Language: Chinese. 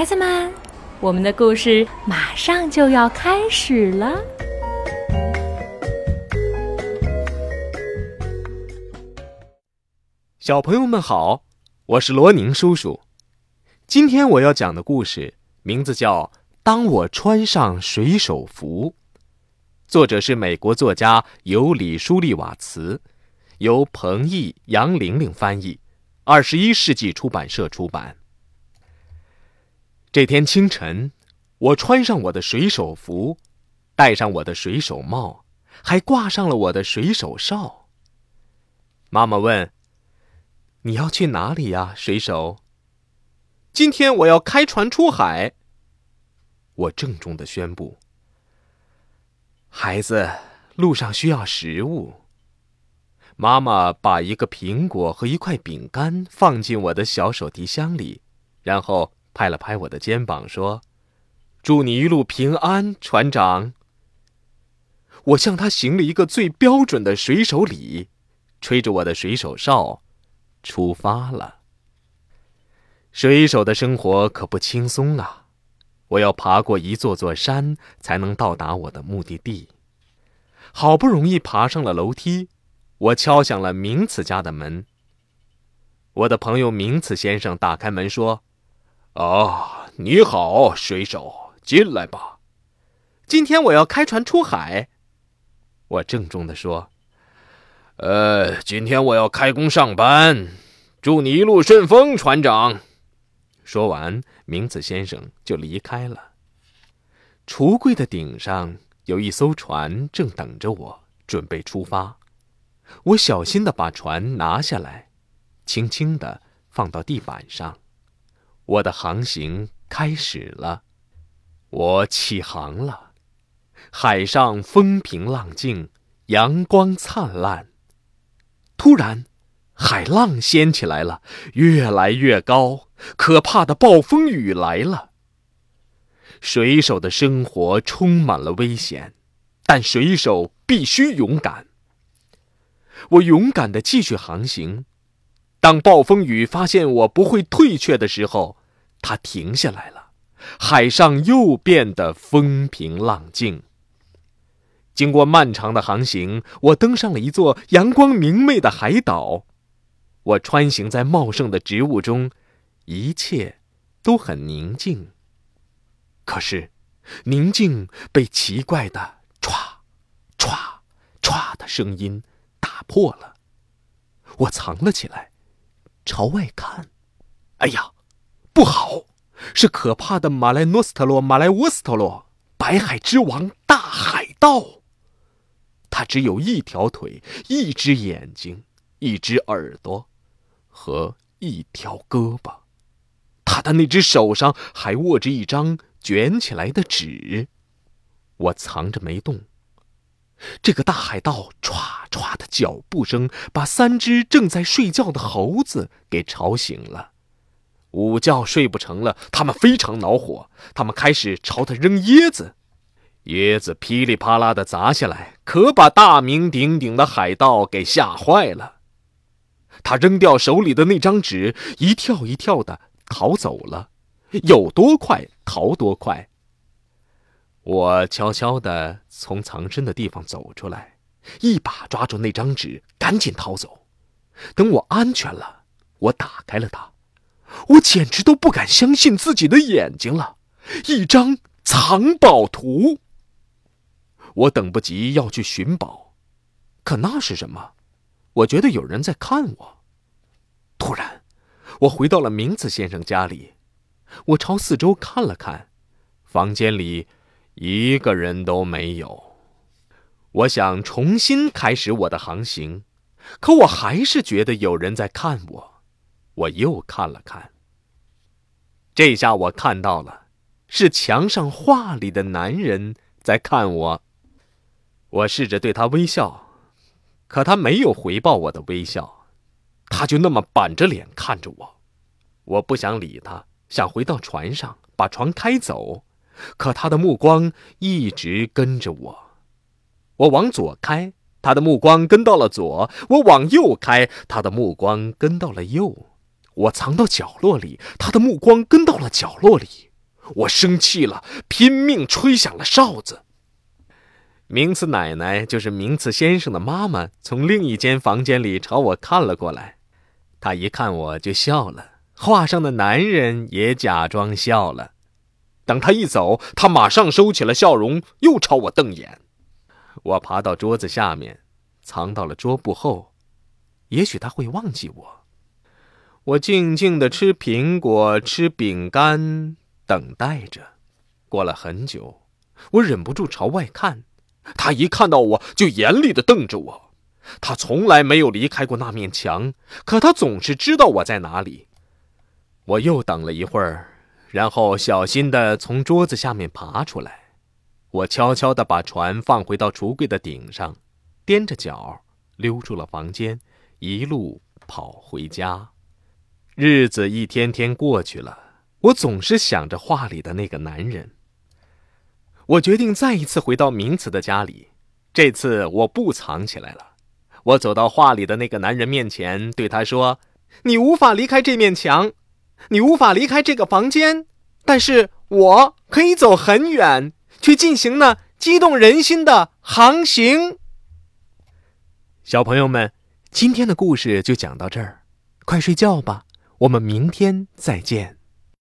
孩子们，我们的故事马上就要开始了。小朋友们好，我是罗宁叔叔。今天我要讲的故事名字叫《当我穿上水手服》，作者是美国作家尤里·舒利瓦茨，由彭毅、杨玲玲翻译，二十一世纪出版社出版。这天清晨，我穿上我的水手服，戴上我的水手帽，还挂上了我的水手哨。妈妈问：“你要去哪里呀，水手？”“今天我要开船出海。”我郑重的宣布。孩子，路上需要食物。妈妈把一个苹果和一块饼干放进我的小手提箱里，然后。拍了拍我的肩膀，说：“祝你一路平安，船长。”我向他行了一个最标准的水手礼，吹着我的水手哨，出发了。水手的生活可不轻松啊！我要爬过一座座山，才能到达我的目的地。好不容易爬上了楼梯，我敲响了明茨家的门。我的朋友明茨先生打开门说。啊，你好，水手，进来吧。今天我要开船出海。我郑重的说：“呃，今天我要开工上班。祝你一路顺风，船长。”说完，明子先生就离开了。橱柜的顶上有一艘船正等着我，准备出发。我小心的把船拿下来，轻轻的放到地板上。我的航行开始了，我起航了。海上风平浪静，阳光灿烂。突然，海浪掀起来了，越来越高，可怕的暴风雨来了。水手的生活充满了危险，但水手必须勇敢。我勇敢的继续航行。当暴风雨发现我不会退却的时候，它停下来了，海上又变得风平浪静。经过漫长的航行，我登上了一座阳光明媚的海岛。我穿行在茂盛的植物中，一切都很宁静。可是，宁静被奇怪的“歘、歘、歘”的声音打破了。我藏了起来，朝外看。哎呀！不好，是可怕的马来诺斯特洛、马来沃斯特洛，白海之王大海盗。他只有一条腿、一只眼睛、一只耳朵和一条胳膊。他的那只手上还握着一张卷起来的纸。我藏着没动。这个大海盗唰唰的脚步声把三只正在睡觉的猴子给吵醒了。午觉睡不成了，他们非常恼火，他们开始朝他扔椰子，椰子噼里啪啦的砸下来，可把大名鼎鼎的海盗给吓坏了。他扔掉手里的那张纸，一跳一跳的逃走了，有多快逃多快。我悄悄的从藏身的地方走出来，一把抓住那张纸，赶紧逃走。等我安全了，我打开了它。我简直都不敢相信自己的眼睛了，一张藏宝图。我等不及要去寻宝，可那是什么？我觉得有人在看我。突然，我回到了明子先生家里，我朝四周看了看，房间里一个人都没有。我想重新开始我的航行，可我还是觉得有人在看我。我又看了看。这下我看到了，是墙上画里的男人在看我。我试着对他微笑，可他没有回报我的微笑，他就那么板着脸看着我。我不想理他，想回到船上把船开走，可他的目光一直跟着我。我往左开，他的目光跟到了左；我往右开，他的目光跟到了右。我藏到角落里，他的目光跟到了角落里。我生气了，拼命吹响了哨子。名次奶奶就是名次先生的妈妈，从另一间房间里朝我看了过来。她一看我就笑了，画上的男人也假装笑了。等他一走，他马上收起了笑容，又朝我瞪眼。我爬到桌子下面，藏到了桌布后。也许他会忘记我。我静静的吃苹果，吃饼干，等待着。过了很久，我忍不住朝外看。他一看到我就严厉的瞪着我，他从来没有离开过那面墙，可他总是知道我在哪里。我又等了一会儿，然后小心的从桌子下面爬出来。我悄悄的把船放回到橱柜的顶上，踮着脚溜出了房间，一路跑回家。日子一天天过去了，我总是想着画里的那个男人。我决定再一次回到名词的家里，这次我不藏起来了。我走到画里的那个男人面前，对他说：“你无法离开这面墙，你无法离开这个房间，但是我可以走很远，去进行那激动人心的航行。”小朋友们，今天的故事就讲到这儿，快睡觉吧，我们明天再见。